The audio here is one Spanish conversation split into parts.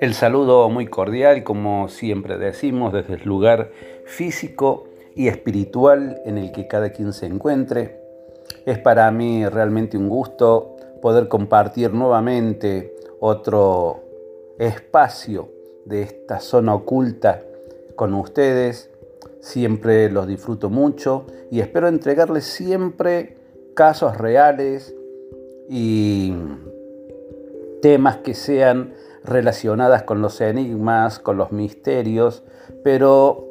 El saludo muy cordial, como siempre decimos, desde el lugar físico y espiritual en el que cada quien se encuentre. Es para mí realmente un gusto poder compartir nuevamente otro espacio de esta zona oculta con ustedes. Siempre los disfruto mucho y espero entregarles siempre casos reales y temas que sean relacionadas con los enigmas, con los misterios, pero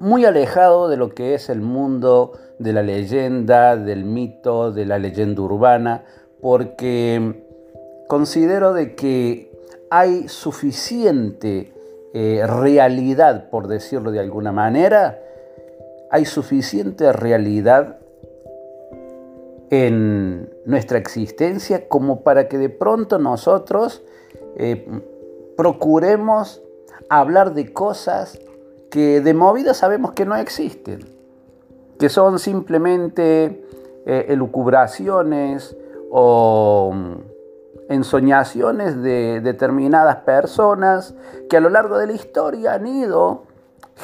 muy alejado de lo que es el mundo de la leyenda, del mito, de la leyenda urbana, porque considero de que hay suficiente eh, realidad, por decirlo de alguna manera, hay suficiente realidad en nuestra existencia como para que de pronto nosotros eh, procuremos hablar de cosas que de movida sabemos que no existen, que son simplemente eh, elucubraciones o mm, ensoñaciones de determinadas personas que a lo largo de la historia han ido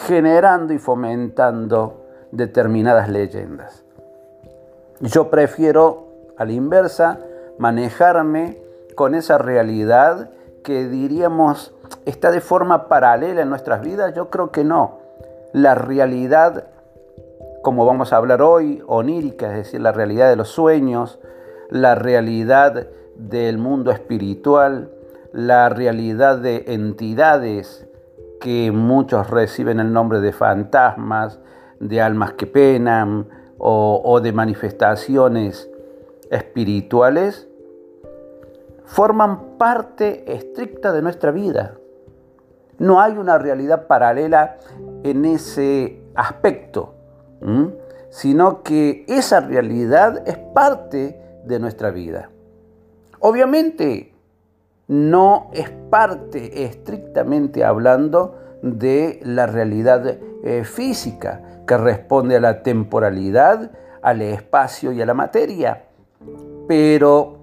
generando y fomentando determinadas leyendas. Yo prefiero, a la inversa, manejarme con esa realidad que diríamos está de forma paralela en nuestras vidas? Yo creo que no. La realidad, como vamos a hablar hoy, onírica, es decir, la realidad de los sueños, la realidad del mundo espiritual, la realidad de entidades que muchos reciben el nombre de fantasmas, de almas que penan o, de manifestaciones espirituales, forman parte estricta de nuestra vida. No hay una realidad paralela en ese aspecto, sino que esa realidad es parte de nuestra vida. Obviamente no es parte estrictamente hablando de la realidad eh, física que responde a la temporalidad, al espacio y a la materia, pero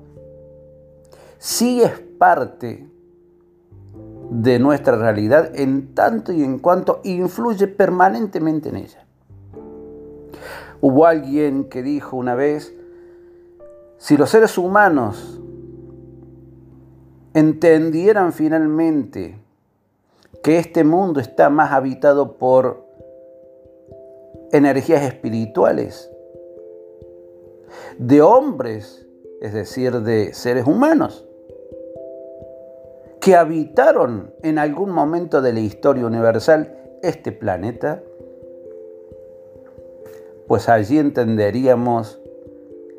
sí es parte de nuestra realidad en tanto y en cuanto influye permanentemente en ella. Hubo alguien que dijo una vez, si los seres humanos entendieran finalmente que este mundo está más habitado por energías espirituales, de hombres, es decir, de seres humanos, que habitaron en algún momento de la historia universal este planeta, pues allí entenderíamos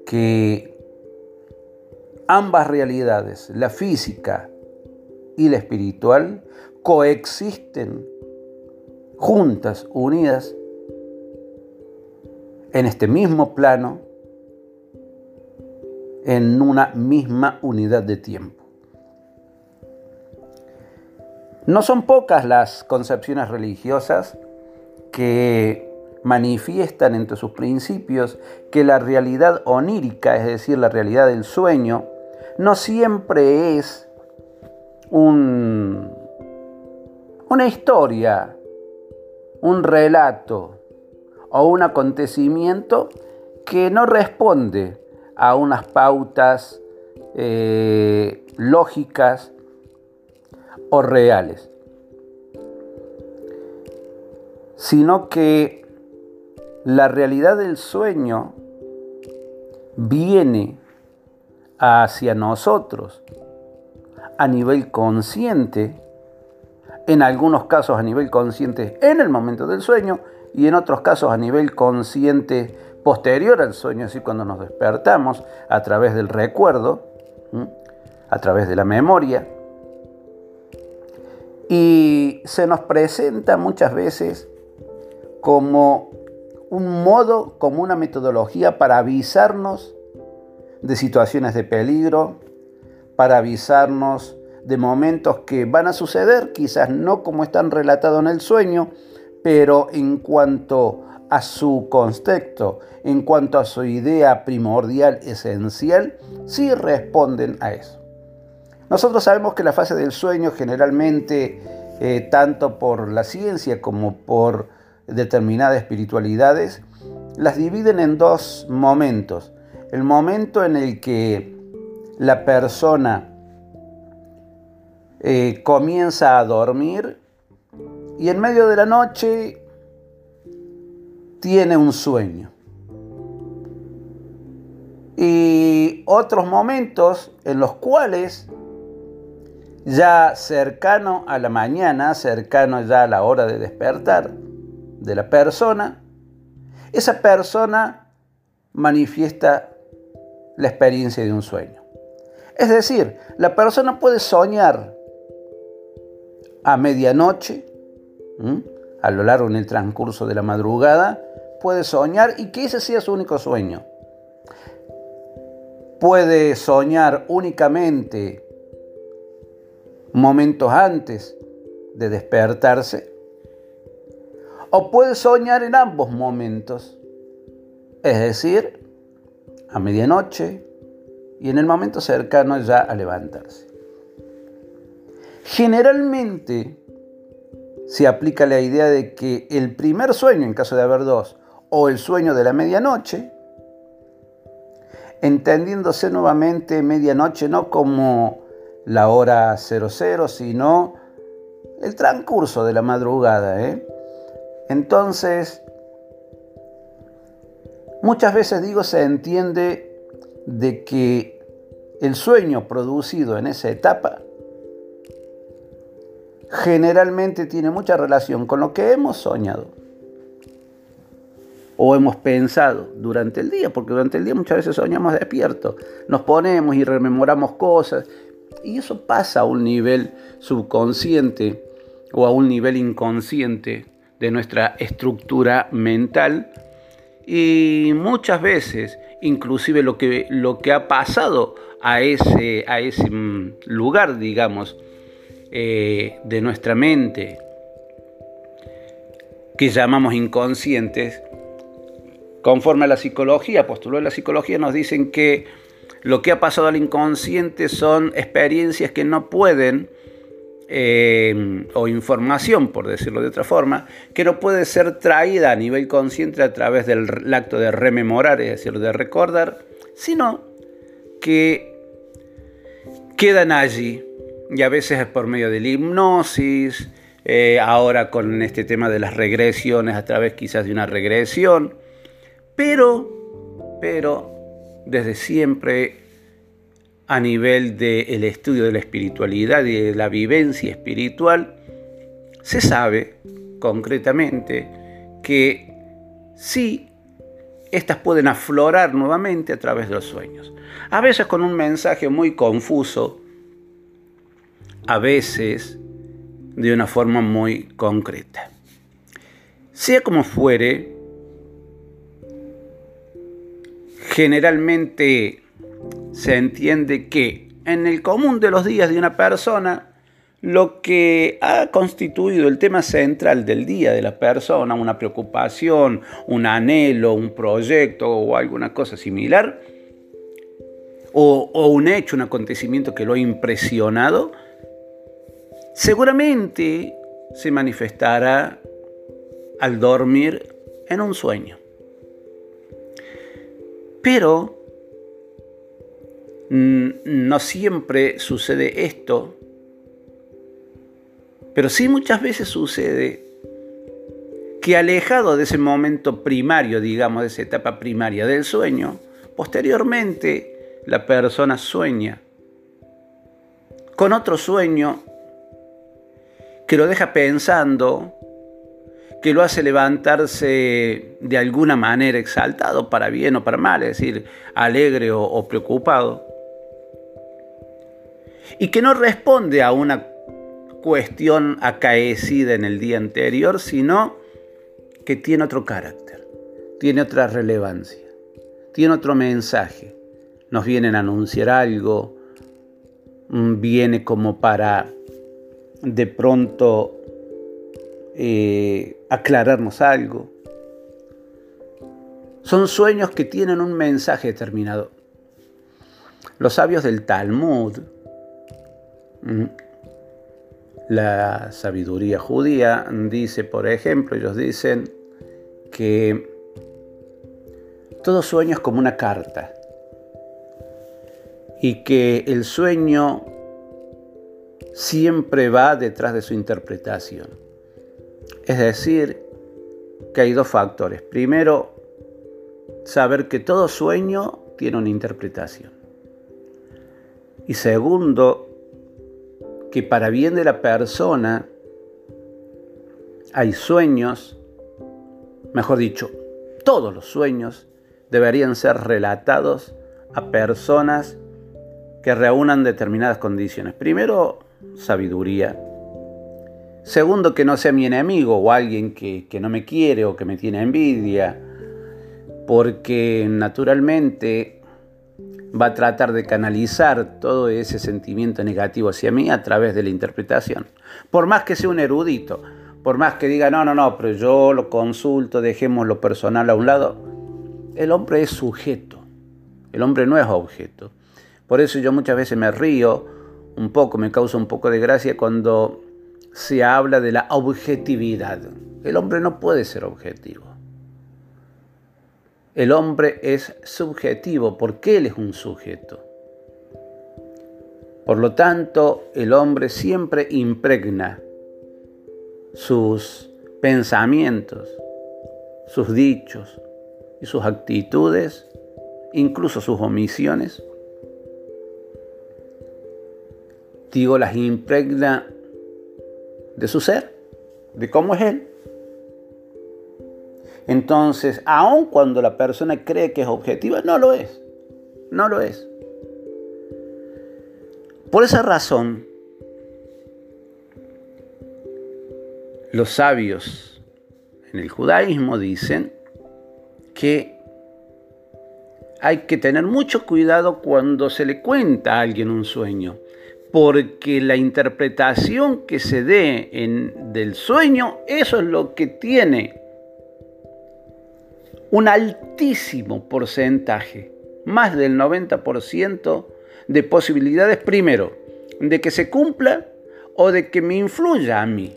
que ambas realidades, la física y la espiritual, coexisten juntas, unidas, en este mismo plano, en una misma unidad de tiempo. No son pocas las concepciones religiosas que manifiestan entre sus principios que la realidad onírica, es decir, la realidad del sueño, no siempre es un, una historia, un relato o un acontecimiento que no responde a unas pautas eh, lógicas o reales, sino que la realidad del sueño viene hacia nosotros a nivel consciente, en algunos casos a nivel consciente en el momento del sueño y en otros casos a nivel consciente posterior al sueño, así cuando nos despertamos a través del recuerdo, a través de la memoria. Y se nos presenta muchas veces como un modo, como una metodología para avisarnos de situaciones de peligro, para avisarnos de momentos que van a suceder, quizás no como están relatados en el sueño, pero en cuanto a su contexto, en cuanto a su idea primordial, esencial, sí responden a eso. Nosotros sabemos que la fase del sueño generalmente, eh, tanto por la ciencia como por determinadas espiritualidades, las dividen en dos momentos. El momento en el que la persona eh, comienza a dormir y en medio de la noche tiene un sueño. Y otros momentos en los cuales ya cercano a la mañana, cercano ya a la hora de despertar de la persona, esa persona manifiesta la experiencia de un sueño. Es decir, la persona puede soñar a medianoche, a lo largo en el transcurso de la madrugada, puede soñar y que ese sea su único sueño. Puede soñar únicamente momentos antes de despertarse o puede soñar en ambos momentos, es decir, a medianoche y en el momento cercano ya a levantarse. Generalmente se aplica la idea de que el primer sueño, en caso de haber dos, o el sueño de la medianoche, entendiéndose nuevamente medianoche no como la hora 00, sino el transcurso de la madrugada. ¿eh? Entonces, muchas veces digo, se entiende de que el sueño producido en esa etapa generalmente tiene mucha relación con lo que hemos soñado o hemos pensado durante el día, porque durante el día muchas veces soñamos despiertos, nos ponemos y rememoramos cosas, y eso pasa a un nivel subconsciente o a un nivel inconsciente de nuestra estructura mental, y muchas veces, inclusive lo que, lo que ha pasado a ese, a ese mm, lugar, digamos, eh, de nuestra mente, que llamamos inconscientes, Conforme a la psicología, postuló de la psicología, nos dicen que lo que ha pasado al inconsciente son experiencias que no pueden, eh, o información, por decirlo de otra forma, que no puede ser traída a nivel consciente a través del acto de rememorar, es decir, de recordar, sino que quedan allí, y a veces es por medio de la hipnosis, eh, ahora con este tema de las regresiones, a través quizás de una regresión, pero, pero, desde siempre a nivel del estudio de la espiritualidad y de la vivencia espiritual, se sabe concretamente que sí, estas pueden aflorar nuevamente a través de los sueños. A veces con un mensaje muy confuso, a veces de una forma muy concreta. Sea como fuere, generalmente se entiende que en el común de los días de una persona, lo que ha constituido el tema central del día de la persona, una preocupación, un anhelo, un proyecto o alguna cosa similar, o, un hecho, un acontecimiento que lo ha impresionado, seguramente se manifestará al dormir en un sueño. Pero mm, no siempre sucede esto, pero sí muchas veces sucede que alejado de ese momento primario, digamos, de esa etapa primaria del sueño, posteriormente la persona sueña con otro sueño que lo deja pensando que lo hace levantarse de alguna manera exaltado, para bien o para mal, es decir, alegre o, preocupado, y que no responde a una cuestión acaecida en el día anterior, sino que tiene otro carácter, tiene otra relevancia, tiene otro mensaje. Nos vienen a anunciar algo, mm, viene como para de pronto eh, aclararnos algo. Son sueños que tienen un mensaje determinado. Los sabios del Talmud, mm, la sabiduría judía dice, por ejemplo, ellos dicen que todo sueño es como una carta y que el sueño siempre va detrás de su interpretación. Es decir, que hay dos factores. Primero, saber que todo sueño tiene una interpretación. Y segundo, que para bien de la persona hay sueños, mejor dicho, todos los sueños deberían ser relatados a personas que reúnan determinadas condiciones. Primero, sabiduría. Segundo, que no sea mi enemigo o alguien que, que no me quiere o que me tiene envidia, porque naturalmente va a tratar de canalizar todo ese sentimiento negativo hacia mí a través de la interpretación. Por más que sea un erudito, por más que diga, no, no, no, pero yo lo consulto, dejemos lo personal a un lado, el hombre es sujeto, el hombre no es objeto. Por eso yo muchas veces me río un poco, me causa un poco de gracia cuando se habla de la objetividad. El hombre no puede ser objetivo. El hombre es subjetivo porque él es un sujeto. Por lo tanto, el hombre siempre impregna sus pensamientos, sus dichos y sus actitudes, incluso sus omisiones. Digo, las impregna de su ser, de cómo es él. Entonces, aun cuando la persona cree que es objetiva, no lo es. No lo es. Por esa razón, los sabios en el judaísmo dicen que hay que tener mucho cuidado cuando se le cuenta a alguien un sueño, porque la interpretación que se dé del sueño, eso es lo que tiene un altísimo porcentaje, más del 90% de posibilidades, primero, de que se cumpla o de que me influya a mí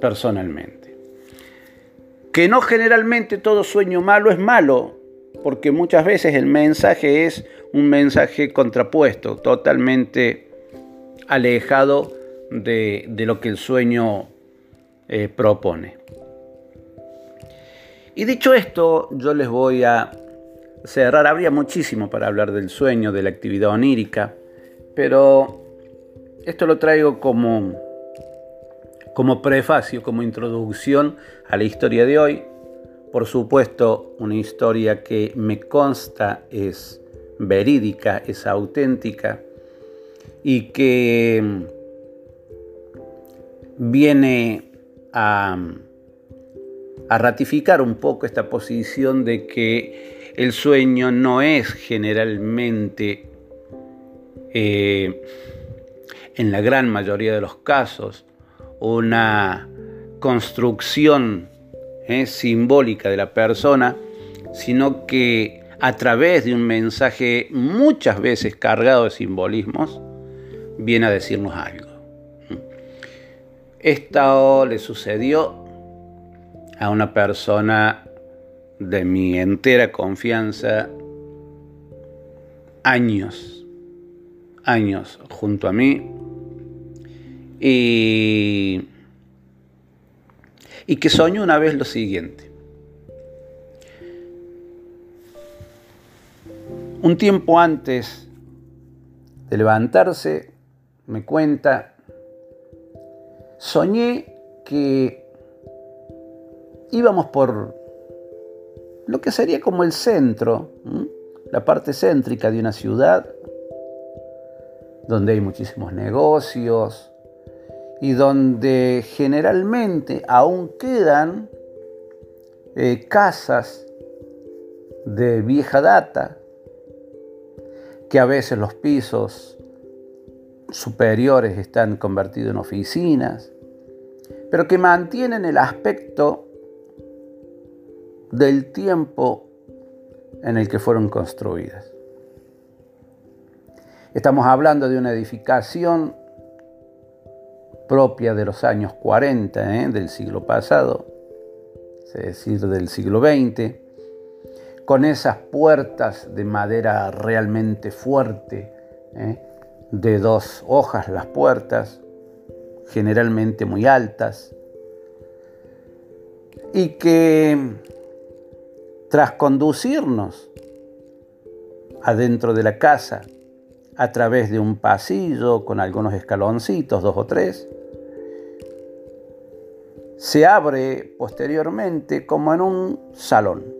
personalmente. Que no generalmente todo sueño malo es malo, porque muchas veces el mensaje es un mensaje contrapuesto, totalmente alejado de, lo que el sueño eh, propone. Y dicho esto, yo les voy a cerrar. Habría muchísimo para hablar del sueño, de la actividad onírica, pero esto lo traigo como, como prefacio, como introducción a la historia de hoy. Por supuesto, una historia que me consta es verídica, es auténtica y que viene a a ratificar un poco esta posición de que el sueño no es generalmente, eh, en la gran mayoría de los casos, una construcción eh, simbólica de la persona, sino que a través de un mensaje muchas veces cargado de simbolismos, viene a decirnos algo. Esto le sucedió a una persona de mi entera confianza años, años junto a mí y, que soñó una vez lo siguiente. Un tiempo antes de levantarse, me cuenta, soñé que íbamos por lo que sería como el centro, la parte céntrica de una ciudad, donde hay muchísimos negocios y donde generalmente aún quedan eh, casas de vieja data, que a veces los pisos superiores están convertidos en oficinas, pero que mantienen el aspecto del tiempo en el que fueron construidas. Estamos hablando de una edificación propia de los años 40 ¿eh? del siglo pasado, es decir, del siglo XX, con esas puertas de madera realmente fuerte, ¿eh? de dos hojas las puertas, generalmente muy altas, y que tras conducirnos adentro de la casa, a través de un pasillo con algunos escaloncitos, dos o tres, se abre posteriormente como en un salón,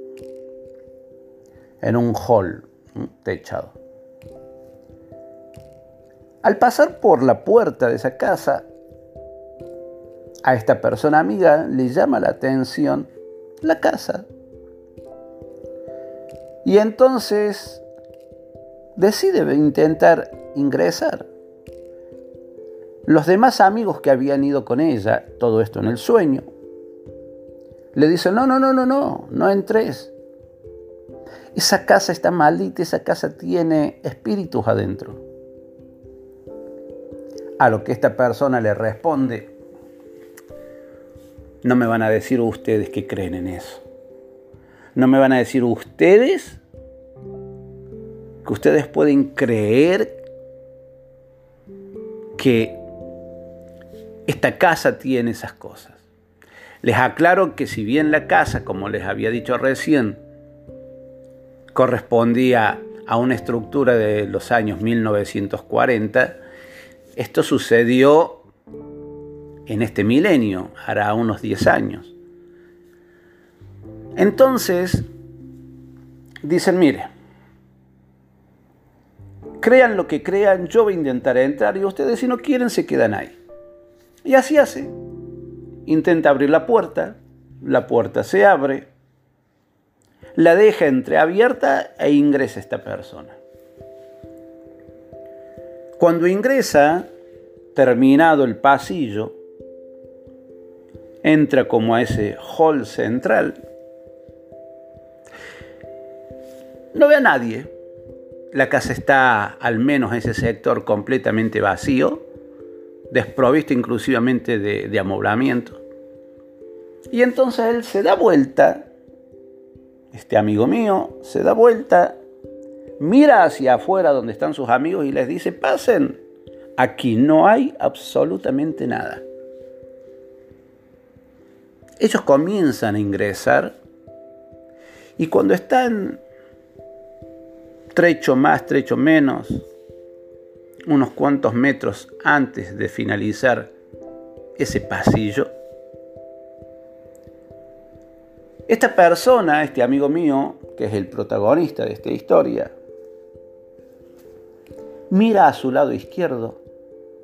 en un hall techado. Al pasar por la puerta de esa casa, a esta persona amiga le llama la atención la casa. Y entonces decide intentar ingresar. Los demás amigos que habían ido con ella, todo esto en el sueño, le dicen, no, no, no, no, no, no entres. Esa casa está maldita, esa casa tiene espíritus adentro. A lo que esta persona le responde, no me van a decir ustedes que creen en eso. No me van a decir ustedes que ustedes pueden creer que esta casa tiene esas cosas. Les aclaro que si bien la casa, como les había dicho recién, correspondía a una estructura de los años 1940, esto sucedió en este milenio, hará unos 10 años. Entonces, dicen, mire, crean lo que crean, yo voy a intentar entrar y ustedes si no quieren se quedan ahí. Y así hace. Intenta abrir la puerta, la puerta se abre, la deja entreabierta e ingresa esta persona. Cuando ingresa, terminado el pasillo, entra como a ese hall central. No ve a nadie. La casa está, al menos en ese sector, completamente vacío desprovisto inclusivamente de, amoblamiento. Y entonces él se da vuelta, este amigo mío se da vuelta, mira hacia afuera donde están sus amigos y les dice, pasen, aquí no hay absolutamente nada. Ellos comienzan a ingresar y cuando están trecho más, trecho menos, unos cuantos metros antes de finalizar ese pasillo, esta persona, este amigo mío, que es el protagonista de esta historia, mira a su lado izquierdo,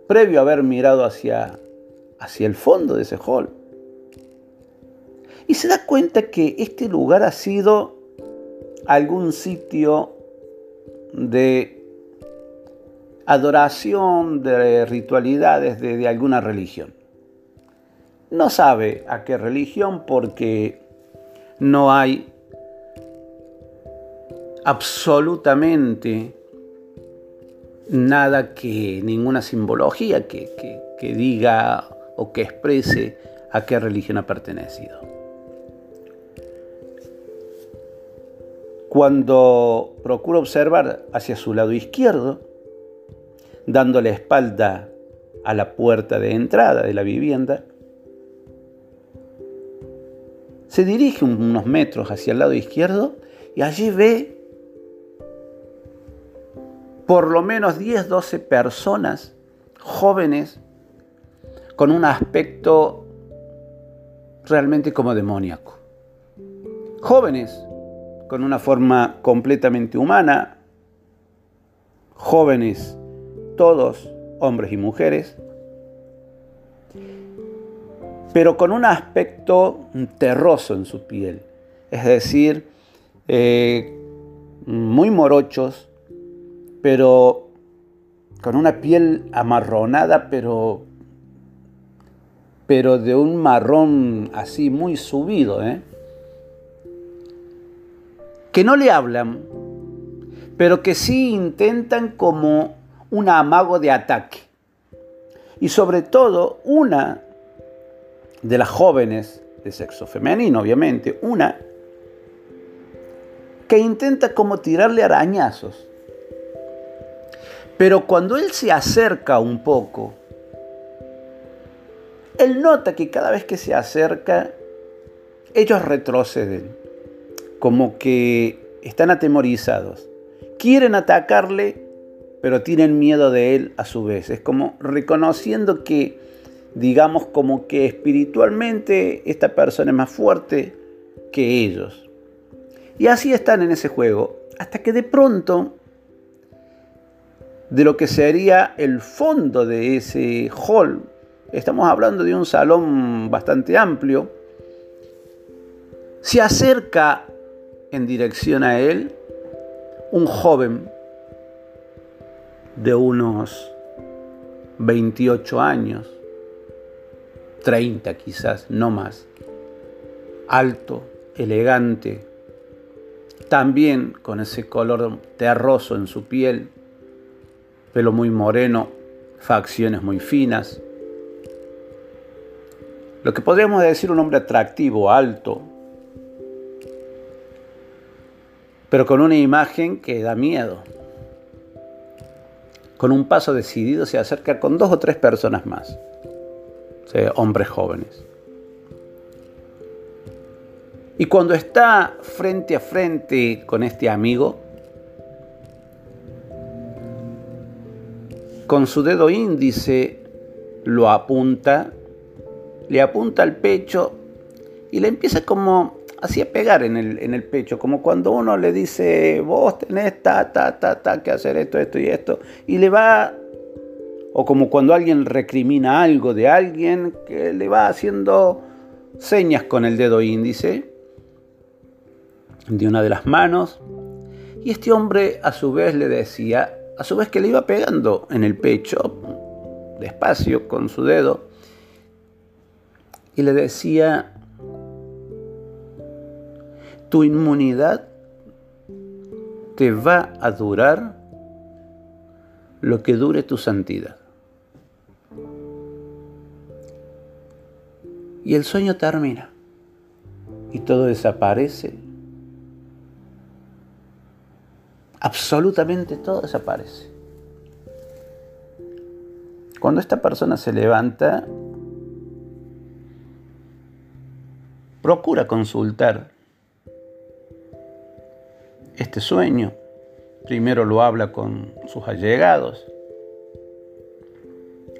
previo a haber mirado hacia, hacia el fondo de ese hall, y se da cuenta que este lugar ha sido algún sitio de adoración, de ritualidades de, alguna religión. No sabe a qué religión porque no hay absolutamente nada que, ninguna simbología que, que, diga o que exprese a qué religión ha pertenecido. Cuando procura observar hacia su lado izquierdo, dando la espalda a la puerta de entrada de la vivienda, se dirige unos metros hacia el lado izquierdo y allí ve por lo menos 10, 12 personas jóvenes con un aspecto realmente como demoníaco. Jóvenes con una forma completamente humana, jóvenes todos hombres y mujeres, pero con un aspecto terroso en su piel, es decir, eh, muy morochos, pero con una piel amarronada, pero, pero de un marrón así muy subido. ¿eh? que no le hablan, pero que sí intentan como un amago de ataque. Y sobre todo, una de las jóvenes de sexo femenino, obviamente, una que intenta como tirarle arañazos. Pero cuando él se acerca un poco, él nota que cada vez que se acerca, ellos retroceden, como que están atemorizados. Quieren atacarle, pero tienen miedo de él a su vez. Es como reconociendo que, digamos, como que espiritualmente esta persona es más fuerte que ellos. Y así están en ese juego, hasta que de pronto, de lo que sería el fondo de ese hall, estamos hablando de un salón bastante amplio, se acerca en dirección a él un joven de unos 28 años, 30 quizás, no más, alto, elegante, también con ese color terroso en su piel, pelo muy moreno, facciones muy finas, lo que podríamos decir un hombre atractivo, alto, pero con una imagen que da miedo. Con un paso decidido se acerca con dos o tres personas más, hombres jóvenes. Y cuando está frente a frente con este amigo, con su dedo índice lo apunta le apunta al pecho y le empieza como así a pegar en el, en el pecho, como cuando uno le dice, vos tenés ta, ta, ta, ta, que hacer esto, esto y esto, y le va, o como cuando alguien recrimina algo de alguien, que le va haciendo señas con el dedo índice de una de las manos, y este hombre a su vez le decía, a su vez que le iba pegando en el pecho, despacio, con su dedo, y le decía, tu inmunidad te va a durar lo que dure tu santidad. Y el sueño termina y todo desaparece. Absolutamente todo desaparece. Cuando esta persona se levanta, procura consultar este sueño. Primero lo habla con sus allegados,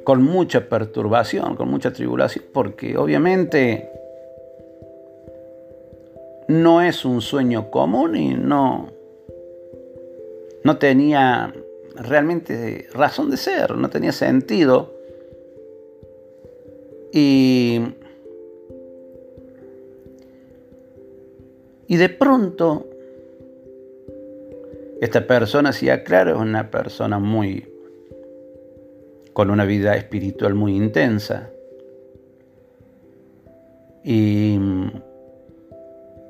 con mucha perturbación, con mucha tribulación, porque obviamente no es un sueño común y no, no tenía realmente razón de ser, no tenía sentido. Y Y de pronto, esta persona, si aclaro, es una persona muy, con una vida espiritual muy intensa. Y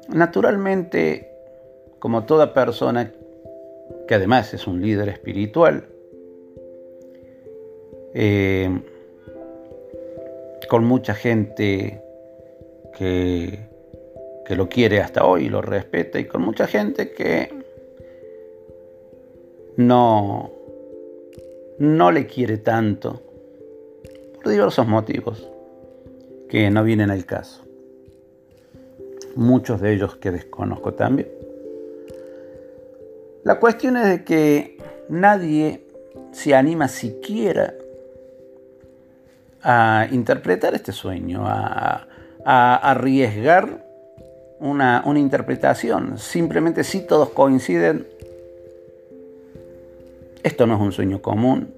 naturalmente, como toda persona que además es un líder espiritual, eh, con mucha gente que que lo quiere hasta hoy, lo respeta, y con mucha gente que no, no le quiere tanto, por diversos motivos que no vienen al caso. Muchos de ellos que desconozco también. La cuestión es de que nadie se anima siquiera a interpretar este sueño, a, a arriesgar una, interpretación. Simplemente si todos coinciden, esto no es un sueño común.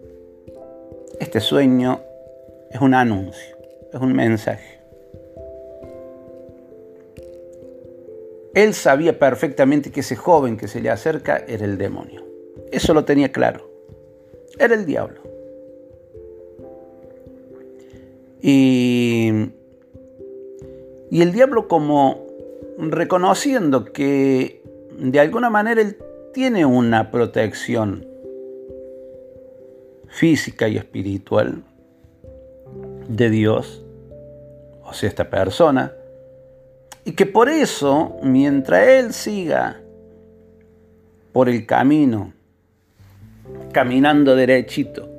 Este sueño es un anuncio, es un mensaje. Él sabía perfectamente que ese joven que se le acerca era el demonio. Eso lo tenía claro. Era el diablo. Y, el diablo como reconociendo que de alguna manera él tiene una protección física y espiritual de Dios, o sea, esta persona, y que por eso, mientras él siga por el camino, caminando derechito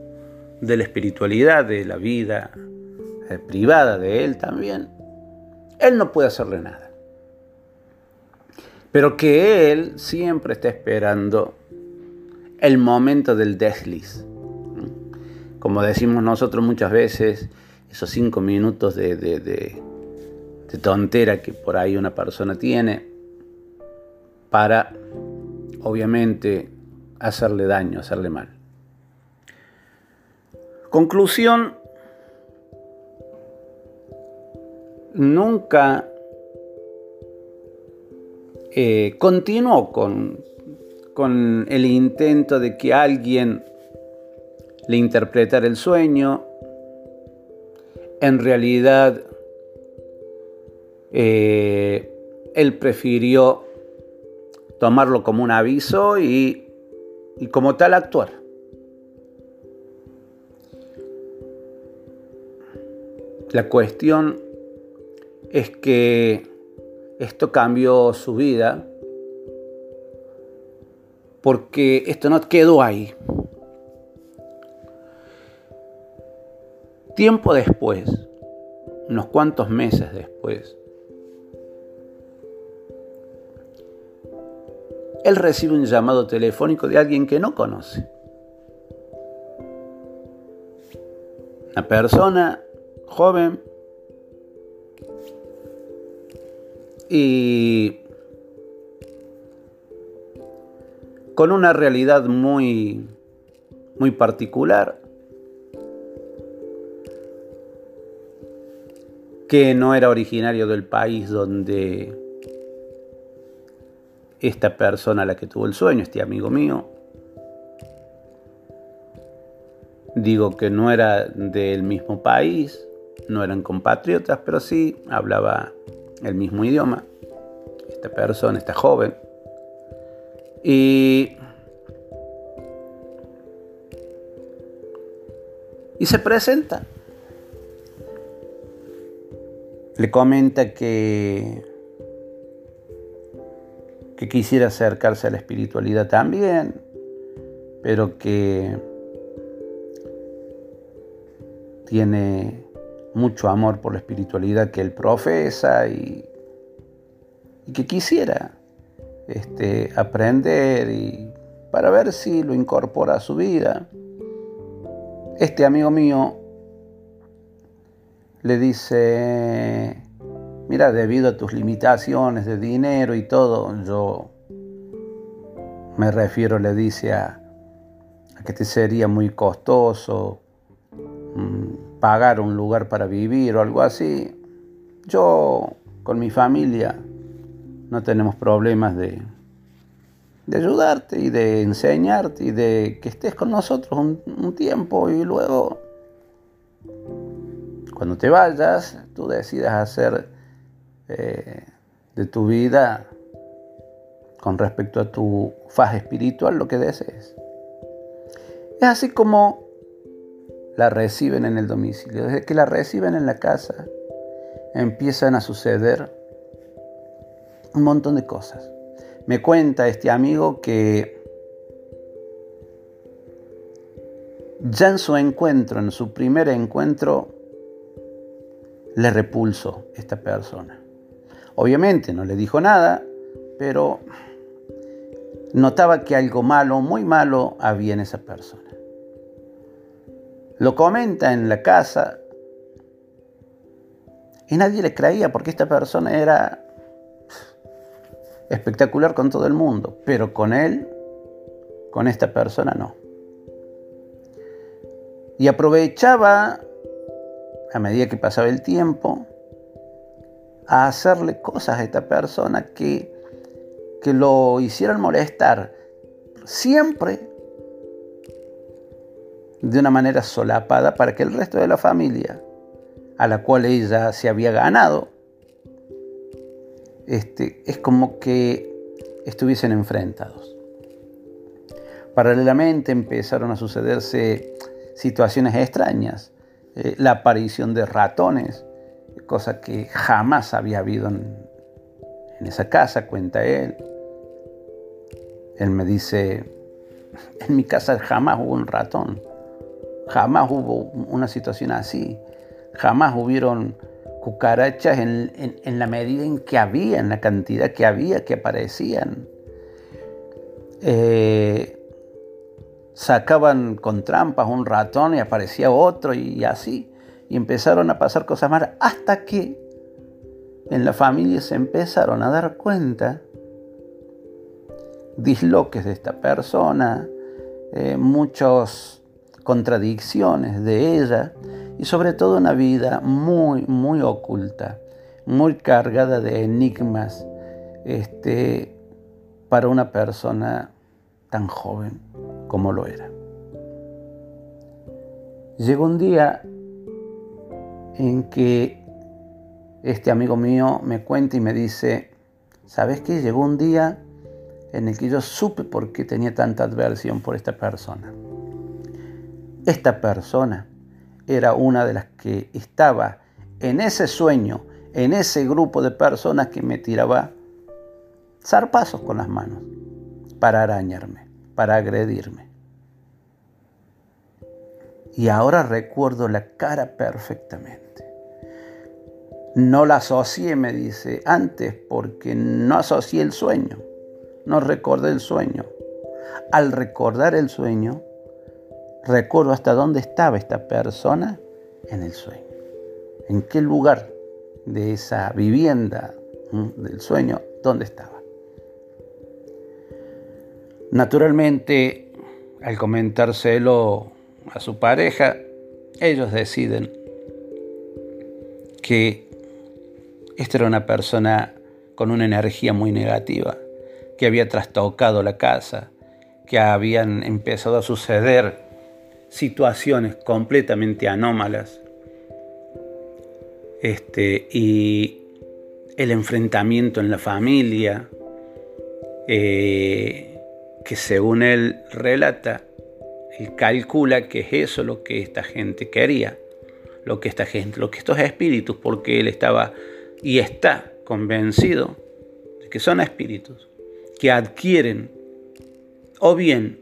de la espiritualidad, de la vida eh, privada de él también, él no puede hacerle nada. Pero que él siempre está esperando el momento del desliz. Como decimos nosotros muchas veces, esos cinco minutos de, de tontera que por ahí una persona tiene para, obviamente, hacerle daño, hacerle mal. Conclusión, nunca eh, continuó con, con el intento de que alguien le interpretara el sueño. En realidad, eh, él prefirió tomarlo como un aviso y, y como tal actuar. La cuestión es que esto cambió su vida porque esto no quedó ahí. Tiempo después, unos cuantos meses después, él recibe un llamado telefónico de alguien que no conoce. Una persona joven y con una realidad muy, muy particular que no era originario del país donde esta persona la que tuvo el sueño, este amigo mío, digo que no era del mismo país, no eran compatriotas, pero sí hablaba el mismo idioma, esta persona, esta joven. Y, y se presenta. Le comenta que, que quisiera acercarse a la espiritualidad también, pero que tiene mucho amor por la espiritualidad que él profesa y, que quisiera este, aprender y para ver si lo incorpora a su vida. Este amigo mío le dice, mira, debido a tus limitaciones de dinero y todo, yo me refiero, le dice, a, que te sería muy costoso Mm, pagar un lugar para vivir o algo así, yo con mi familia no tenemos problemas de, de ayudarte y de enseñarte y de que estés con nosotros un, tiempo y luego cuando te vayas tú decidas hacer eh, de tu vida con respecto a tu faz espiritual lo que desees. Es así como la reciben en el domicilio. Desde que la reciben en la casa, empiezan a suceder un montón de cosas. Me cuenta este amigo que ya en su encuentro, en su primer encuentro, le repulsó esta persona. Obviamente no le dijo nada, pero notaba que algo malo, muy malo, había en esa persona. Lo comenta en la casa y nadie le creía porque esta persona era espectacular con todo el mundo, pero con él, con esta persona no. Y aprovechaba, a medida que pasaba el tiempo, a hacerle cosas a esta persona que, que lo hicieran molestar. Siempre de una manera solapada para que el resto de la familia, a la cual ella se había ganado, este, es como que estuviesen enfrentados. Paralelamente empezaron a sucederse situaciones extrañas, eh, la aparición de ratones, cosa que jamás había habido en, esa casa, cuenta él. Él me dice, en mi casa jamás hubo un ratón, jamás hubo una situación así, jamás hubieron cucarachas en, la medida en que había, en la cantidad que había, que aparecían. Eh, sacaban con trampas un ratón y aparecía otro y así. Y empezaron a pasar cosas malas hasta que en la familia se empezaron a dar cuenta disloques de esta persona, eh, muchas contradicciones de ella y sobre todo una vida muy, muy oculta, muy cargada de enigmas este, para una persona tan joven como lo era. Llegó un día en que este amigo mío me cuenta y me dice, ¿sabes qué? Llegó un día en el que yo supe por qué tenía tanta adversión por esta persona. Esta persona era una de las que estaba en ese sueño, en ese grupo de personas que me tiraba zarpazos con las manos para arañarme, para agredirme. Y ahora recuerdo la cara perfectamente. No la asocié, me dice, antes porque no asocié el sueño, no recordé el sueño. Al recordar el sueño, recuerdo hasta dónde estaba esta persona en el sueño. En qué lugar de esa vivienda del sueño, dónde estaba. Naturalmente, al comentárselo a su pareja, ellos deciden que esta era una persona con una energía muy negativa, que había trastocado la casa, que habían empezado a suceder situaciones completamente anómalas. Este, y el enfrentamiento en la familia, eh, que según él relata, él calcula que es eso lo que esta gente quería, lo que esta gente, lo que estos espíritus, porque él estaba y está convencido de que son espíritus que adquieren o bien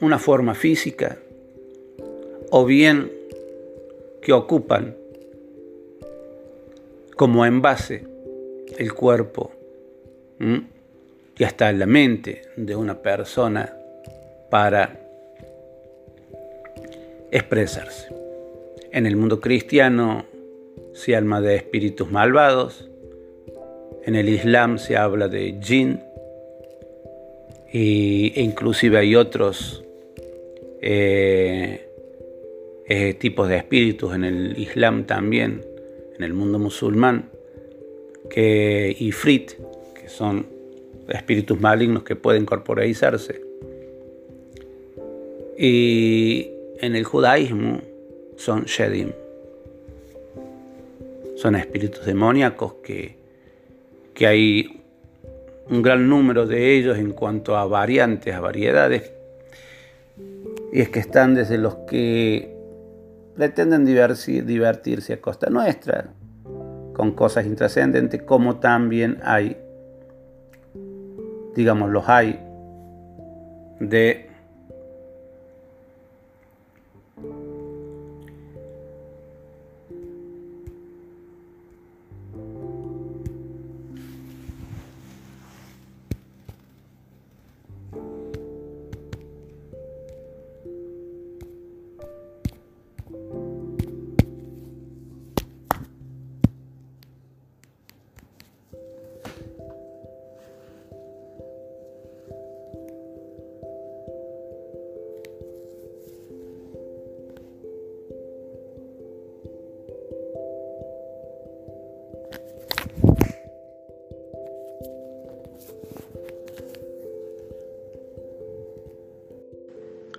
una forma física o bien que ocupan como envase el cuerpo y hasta la mente de una persona para expresarse. En el mundo cristiano se habla de espíritus malvados, en el Islam se habla de jinn, e inclusive hay otros eh, eh, tipos de espíritus en el Islam también, en el mundo musulmán, que ifrit, que son espíritus malignos que pueden corporalizarse. Y en el judaísmo son shedim, son espíritus demoníacos que, que hay un gran número de ellos en cuanto a variantes, a variedades, y es que están desde los que pretenden divertirse a costa nuestra, con cosas intrascendentes, como también hay, digamos, los hay de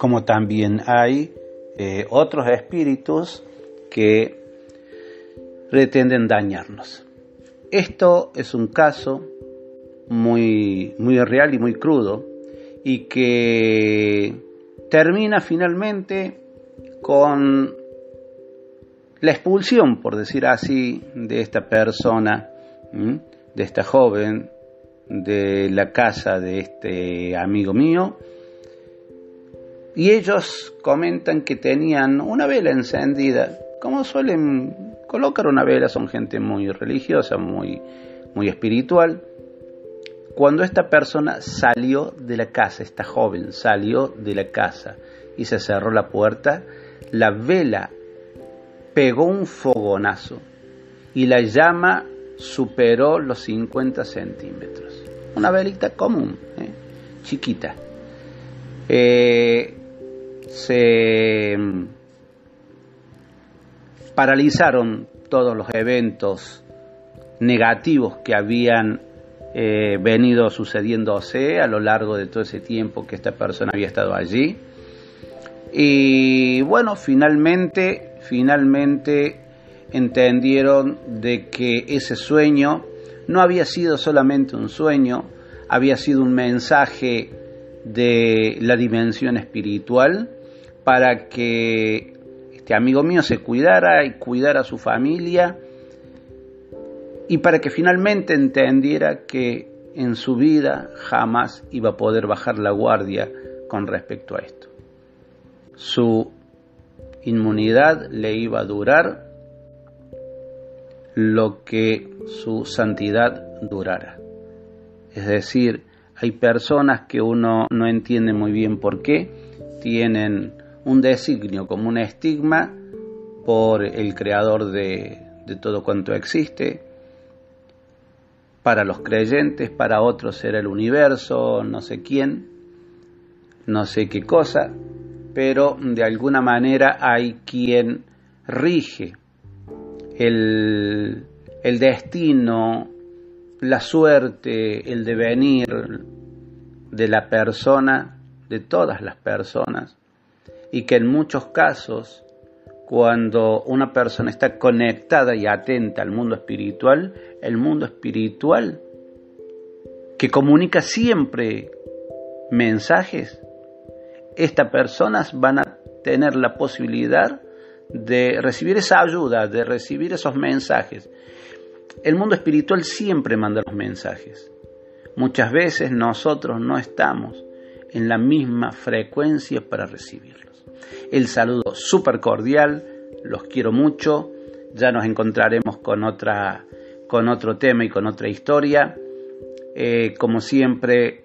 como también hay eh, otros espíritus que pretenden dañarnos. Esto es un caso muy, muy real y muy crudo, y que termina finalmente con la expulsión, por decir así, de esta persona, de esta joven, de la casa de este amigo mío, y ellos comentan que tenían una vela encendida, como suelen colocar una vela, son gente muy religiosa, muy, muy espiritual. Cuando esta persona salió de la casa, esta joven salió de la casa y se cerró la puerta, la vela pegó un fogonazo y la llama superó los 50 centímetros. Una velita común, ¿eh? chiquita. Eh, se paralizaron todos los eventos negativos que habían eh, venido sucediéndose a lo largo de todo ese tiempo que esta persona había estado allí. Y bueno, finalmente, finalmente entendieron de que ese sueño no había sido solamente un sueño, había sido un mensaje de la dimensión espiritual para que este amigo mío se cuidara y cuidara a su familia y para que finalmente entendiera que en su vida jamás iba a poder bajar la guardia con respecto a esto. Su inmunidad le iba a durar lo que su santidad durara. Es decir, hay personas que uno no entiende muy bien por qué tienen un designio como un estigma por el creador de, todo cuanto existe. Para los creyentes, para otros era el universo, no sé quién, no sé qué cosa, pero de alguna manera hay quien rige el, el destino, la suerte, el devenir de la persona, de todas las personas, y que en muchos casos, cuando una persona está conectada y atenta al mundo espiritual, el mundo espiritual que comunica siempre mensajes, estas personas van a tener la posibilidad de recibir esa ayuda, de recibir esos mensajes. El mundo espiritual siempre manda los mensajes. Muchas veces nosotros no estamos en la misma frecuencia para recibirlos. El saludo súper cordial, los quiero mucho, ya nos encontraremos con, otra, con otro tema y con otra historia. Eh, como siempre,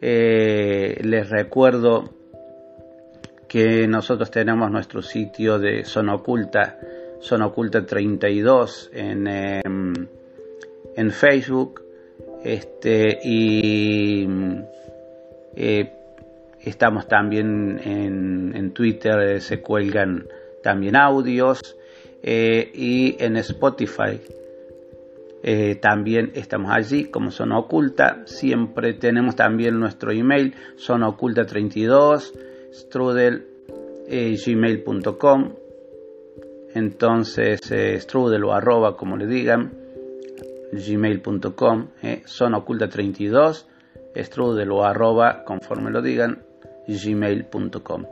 eh, les recuerdo que nosotros tenemos nuestro sitio de Zona Oculta, Zona Oculta 32 en, em, en Facebook. Este, y eh, Estamos también en, Twitter, eh, se cuelgan también audios eh, y en Spotify eh, también estamos allí como Zona Oculta. Siempre tenemos también nuestro email, zonaoculta32, strudel gmail.com. Entonces, strudel o arroba, como le digan, gmail.com, zona oculta 32, strudel o arroba, conforme lo digan, gmail.com.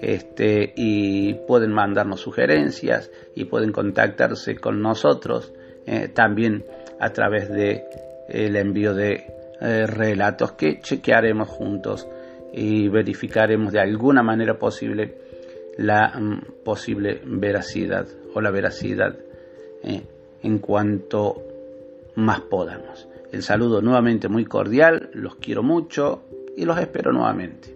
Este, y pueden mandarnos sugerencias y pueden contactarse con nosotros eh, también a través de el envío de eh, relatos que chequearemos juntos y verificaremos de alguna manera posible la mm, posible veracidad o la veracidad eh, en cuanto más podamos. El saludo nuevamente muy cordial, los quiero mucho y los espero nuevamente.